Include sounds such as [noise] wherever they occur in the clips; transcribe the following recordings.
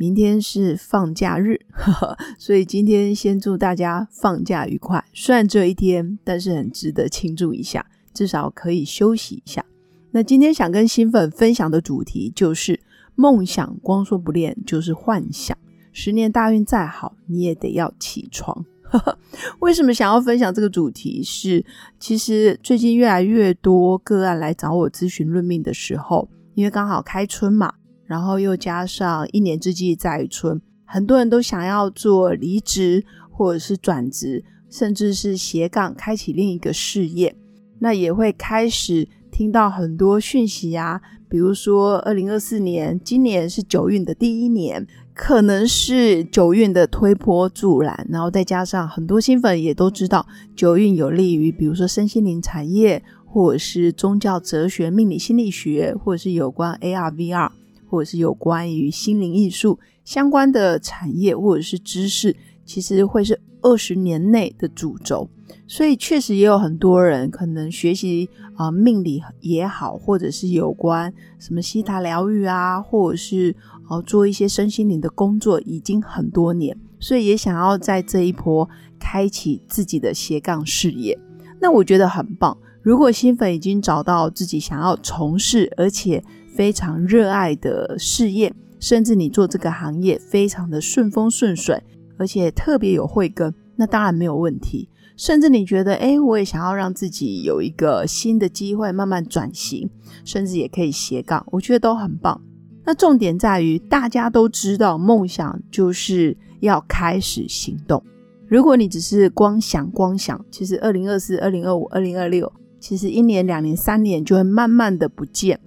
明天是放假日，呵 [laughs] 呵所以今天先祝大家放假愉快。虽然只有一天，但是很值得庆祝一下，至少可以休息一下。那今天想跟新粉分享的主题就是梦想，光说不练就是幻想。十年大运再好，你也得要起床。[laughs] 为什么想要分享这个主题？是其实最近越来越多个案来找我咨询论命的时候，因为刚好开春嘛。然后又加上一年之计在于春，很多人都想要做离职或者是转职，甚至是斜杠开启另一个事业。那也会开始听到很多讯息啊，比如说二零二四年，今年是九运的第一年，可能是九运的推波助澜，然后再加上很多新粉也都知道，九运有利于比如说身心灵产业，或者是宗教哲学、命理心理学，或者是有关 AR、VR。或者是有关于心灵艺术相关的产业或者是知识，其实会是二十年内的主轴。所以确实也有很多人可能学习啊命理也好，或者是有关什么西塔疗愈啊，或者是哦做一些身心灵的工作，已经很多年，所以也想要在这一波开启自己的斜杠事业。那我觉得很棒。如果新粉已经找到自己想要从事，而且非常热爱的事业，甚至你做这个行业非常的顺风顺水，而且特别有慧根，那当然没有问题。甚至你觉得，哎，我也想要让自己有一个新的机会，慢慢转型，甚至也可以斜杠，我觉得都很棒。那重点在于，大家都知道，梦想就是要开始行动。如果你只是光想光想，其实二零二四、二零二五、二零二六，其实一年、两年、三年就会慢慢的不见。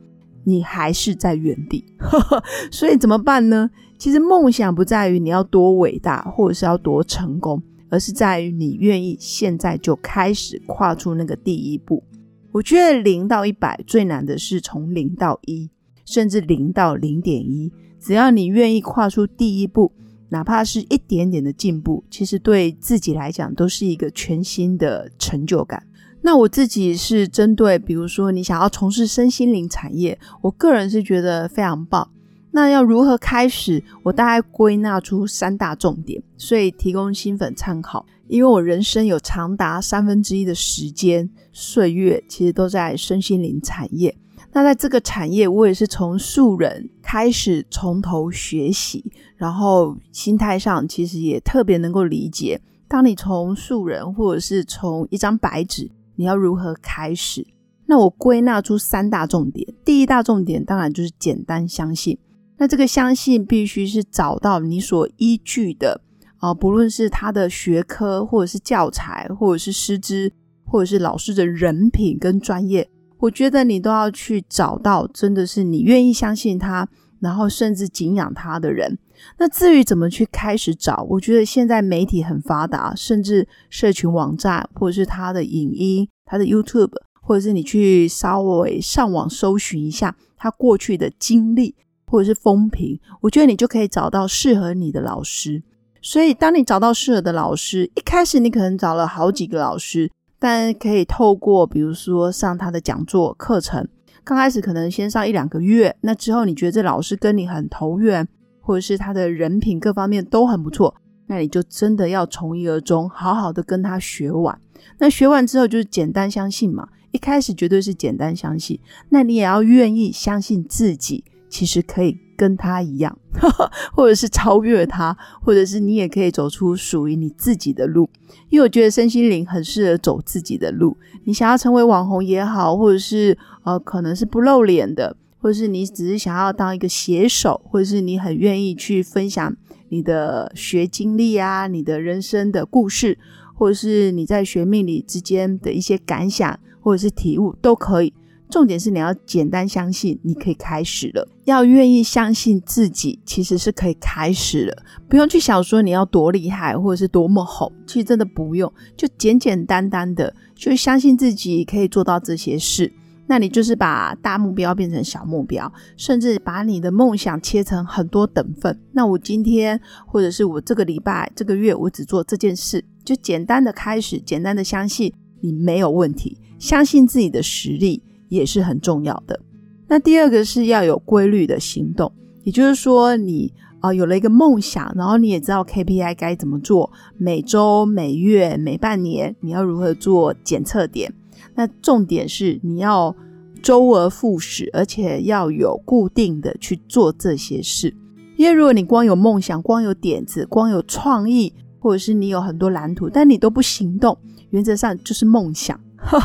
你还是在原地，[laughs] 所以怎么办呢？其实梦想不在于你要多伟大，或者是要多成功，而是在于你愿意现在就开始跨出那个第一步。我觉得零到一百最难的是从零到一，甚至零到零点一。只要你愿意跨出第一步，哪怕是一点点的进步，其实对自己来讲都是一个全新的成就感。那我自己是针对，比如说你想要从事身心灵产业，我个人是觉得非常棒。那要如何开始？我大概归纳出三大重点，所以提供新粉参考。因为我人生有长达三分之一的时间岁月，其实都在身心灵产业。那在这个产业，我也是从素人开始，从头学习，然后心态上其实也特别能够理解，当你从素人或者是从一张白纸。你要如何开始？那我归纳出三大重点。第一大重点当然就是简单相信。那这个相信必须是找到你所依据的啊，不论是他的学科，或者是教材，或者是师资，或者是老师的人品跟专业，我觉得你都要去找到真的是你愿意相信他，然后甚至敬仰他的人。那至于怎么去开始找，我觉得现在媒体很发达，甚至社群网站或者是他的影音、他的 YouTube，或者是你去稍微上网搜寻一下他过去的经历或者是风评，我觉得你就可以找到适合你的老师。所以，当你找到适合的老师，一开始你可能找了好几个老师，但可以透过比如说上他的讲座课程，刚开始可能先上一两个月，那之后你觉得这老师跟你很投缘。或者是他的人品各方面都很不错，那你就真的要从一而终，好好的跟他学完。那学完之后就是简单相信嘛，一开始绝对是简单相信，那你也要愿意相信自己，其实可以跟他一样，[laughs] 或者是超越他，或者是你也可以走出属于你自己的路。因为我觉得身心灵很适合走自己的路。你想要成为网红也好，或者是呃，可能是不露脸的。或是你只是想要当一个写手，或是你很愿意去分享你的学经历啊，你的人生的故事，或者是你在学命理之间的一些感想或者是体悟都可以。重点是你要简单相信你可以开始了，要愿意相信自己其实是可以开始了，不用去想说你要多厉害或者是多么红，其实真的不用，就简简单单的就相信自己可以做到这些事。那你就是把大目标变成小目标，甚至把你的梦想切成很多等份。那我今天或者是我这个礼拜、这个月，我只做这件事，就简单的开始，简单的相信你没有问题，相信自己的实力。也是很重要的。那第二个是要有规律的行动，也就是说，你啊有了一个梦想，然后你也知道 KPI 该怎么做，每周、每月、每半年你要如何做检测点。那重点是你要周而复始，而且要有固定的去做这些事。因为如果你光有梦想、光有点子、光有创意，或者是你有很多蓝图，但你都不行动，原则上就是梦想，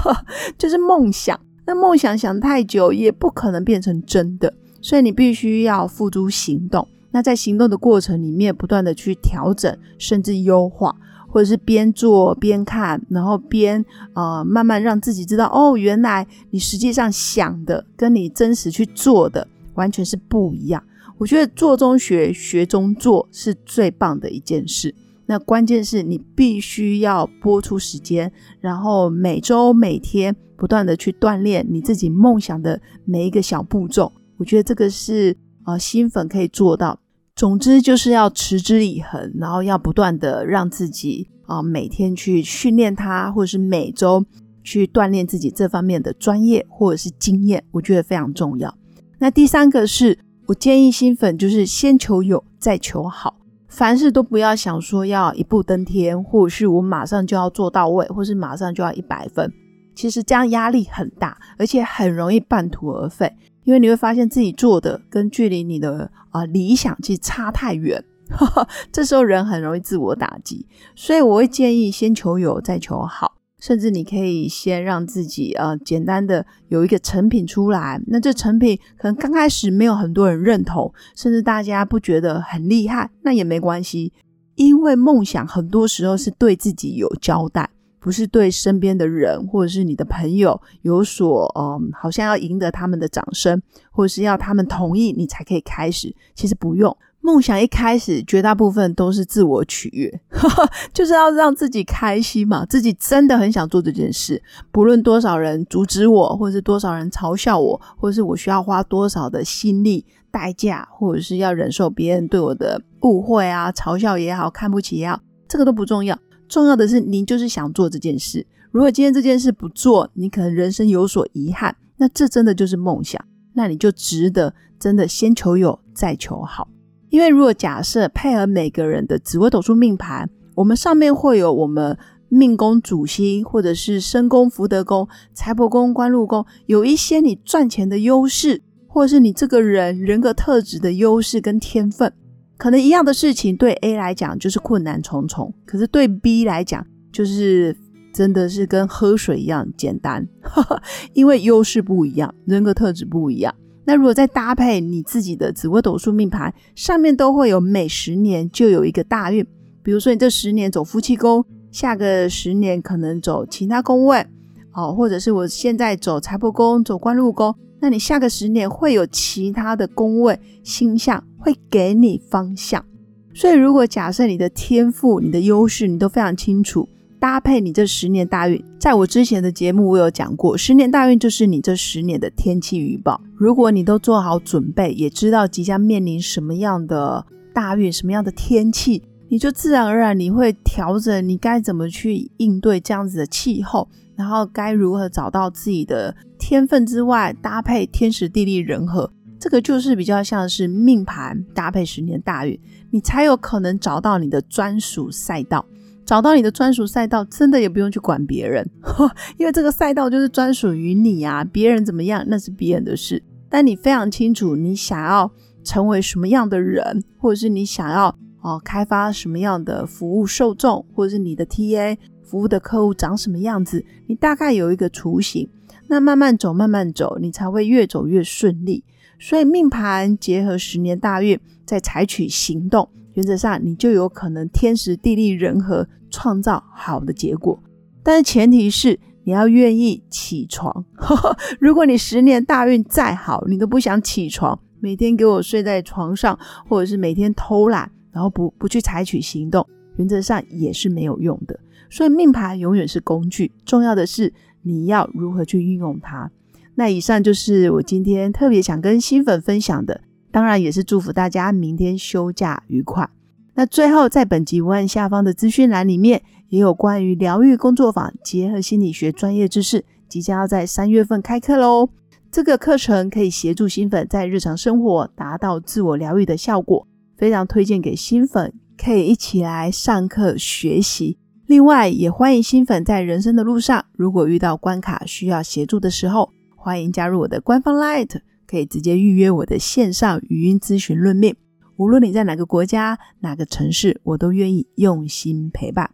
[laughs] 就是梦想。那梦想想太久也不可能变成真的，所以你必须要付诸行动。那在行动的过程里面，不断的去调整，甚至优化，或者是边做边看，然后边呃慢慢让自己知道，哦，原来你实际上想的跟你真实去做的完全是不一样。我觉得做中学，学中做是最棒的一件事。那关键是你必须要播出时间，然后每周每天不断的去锻炼你自己梦想的每一个小步骤。我觉得这个是呃新粉可以做到。总之就是要持之以恒，然后要不断的让自己啊每天去训练它，或者是每周去锻炼自己这方面的专业或者是经验，我觉得非常重要。那第三个是我建议新粉就是先求有，再求好。凡事都不要想说要一步登天，或者是我马上就要做到位，或是马上就要一百分。其实这样压力很大，而且很容易半途而废，因为你会发现自己做的跟距离你的啊理想其实差太远。[laughs] 这时候人很容易自我打击，所以我会建议先求有，再求好。甚至你可以先让自己呃简单的有一个成品出来，那这成品可能刚开始没有很多人认同，甚至大家不觉得很厉害，那也没关系，因为梦想很多时候是对自己有交代，不是对身边的人或者是你的朋友有所嗯，好像要赢得他们的掌声，或者是要他们同意你才可以开始，其实不用。梦想一开始，绝大部分都是自我取悦，[laughs] 就是要让自己开心嘛。自己真的很想做这件事，不论多少人阻止我，或者是多少人嘲笑我，或者是我需要花多少的心力、代价，或者是要忍受别人对我的误会啊、嘲笑也好、看不起也好，这个都不重要。重要的是，您就是想做这件事。如果今天这件事不做，你可能人生有所遗憾。那这真的就是梦想，那你就值得真的先求有，再求好。因为如果假设配合每个人的紫微斗数命盘，我们上面会有我们命宫主星，或者是身宫、福德宫、财帛宫、官禄宫，有一些你赚钱的优势，或者是你这个人人格特质的优势跟天分，可能一样的事情对 A 来讲就是困难重重，可是对 B 来讲就是真的是跟喝水一样简单，[laughs] 因为优势不一样，人格特质不一样。那如果再搭配你自己的紫微斗数命盘，上面都会有每十年就有一个大运，比如说你这十年走夫妻宫，下个十年可能走其他宫位，哦，或者是我现在走财帛宫、走官禄宫，那你下个十年会有其他的宫位星象会给你方向。所以如果假设你的天赋、你的优势你都非常清楚。搭配你这十年大运，在我之前的节目我有讲过，十年大运就是你这十年的天气预报。如果你都做好准备，也知道即将面临什么样的大运、什么样的天气，你就自然而然你会调整你该怎么去应对这样子的气候，然后该如何找到自己的天分之外，搭配天时地利人和，这个就是比较像是命盘搭配十年大运，你才有可能找到你的专属赛道。找到你的专属赛道，真的也不用去管别人，[laughs] 因为这个赛道就是专属于你啊。别人怎么样那是别人的事，但你非常清楚你想要成为什么样的人，或者是你想要哦开发什么样的服务受众，或者是你的 TA 服务的客户长什么样子，你大概有一个雏形。那慢慢走，慢慢走，你才会越走越顺利。所以命盘结合十年大运，再采取行动。原则上，你就有可能天时地利人和创造好的结果，但是前提是你要愿意起床。[laughs] 如果你十年大运再好，你都不想起床，每天给我睡在床上，或者是每天偷懒，然后不不去采取行动，原则上也是没有用的。所以命盘永远是工具，重要的是你要如何去运用它。那以上就是我今天特别想跟新粉分享的，当然也是祝福大家明天休假愉快。那最后，在本集文案下方的资讯栏里面，也有关于疗愈工作坊结合心理学专业知识，即将要在三月份开课喽。这个课程可以协助新粉在日常生活达到自我疗愈的效果，非常推荐给新粉可以一起来上课学习。另外，也欢迎新粉在人生的路上，如果遇到关卡需要协助的时候，欢迎加入我的官方 Light，可以直接预约我的线上语音咨询论命。无论你在哪个国家、哪个城市，我都愿意用心陪伴。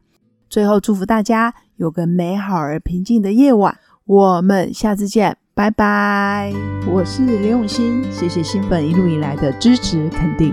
最后，祝福大家有个美好而平静的夜晚。我们下次见，拜拜。我是刘永新，谢谢新粉一路以来的支持肯定。